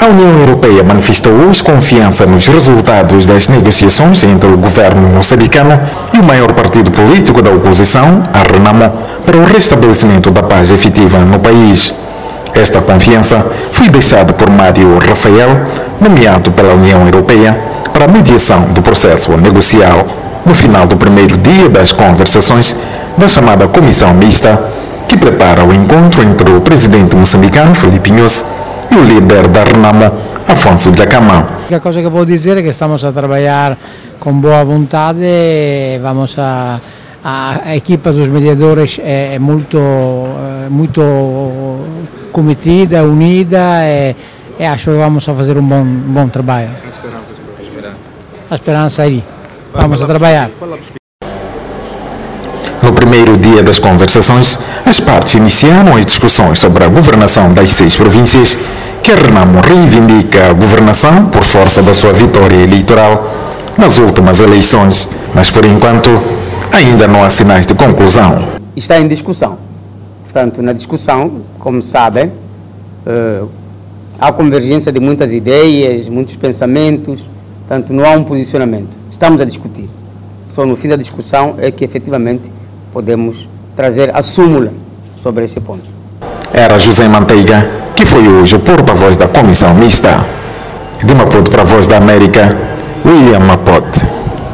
A União Europeia manifestou hoje confiança nos resultados das negociações entre o governo moçambicano e o maior partido político da oposição, a Renamo, para o restabelecimento da paz efetiva no país. Esta confiança foi deixada por Mário Rafael, nomeado pela União Europeia para a mediação do processo negocial no final do primeiro dia das conversações da chamada Comissão Mista, que prepara o encontro entre o presidente moçambicano Felipe Nunes e o líder da Renamo, Afonso Jacamã. A coisa que eu posso dizer é que estamos a trabalhar com boa vontade, vamos a, a, a equipa dos mediadores é, é muito, é muito cometida, unida e, e, acho que vamos a fazer um bom, um bom trabalho. A esperança, a esperança. A esperança aí. Vamos a trabalhar. No primeiro dia das conversações, as partes iniciaram as discussões sobre a governação das seis províncias, que Renamo reivindica a governação por força da sua vitória eleitoral nas últimas eleições, mas por enquanto ainda não há sinais de conclusão. Está em discussão. Portanto, na discussão, como sabem, uh, há convergência de muitas ideias, muitos pensamentos, portanto, não há um posicionamento. Estamos a discutir. Só no fim da discussão é que efetivamente podemos trazer a súmula sobre esse ponto. Era José Manteiga, que foi hoje o porta-voz da comissão mista. De Maputo para a Voz da América, William Mapote.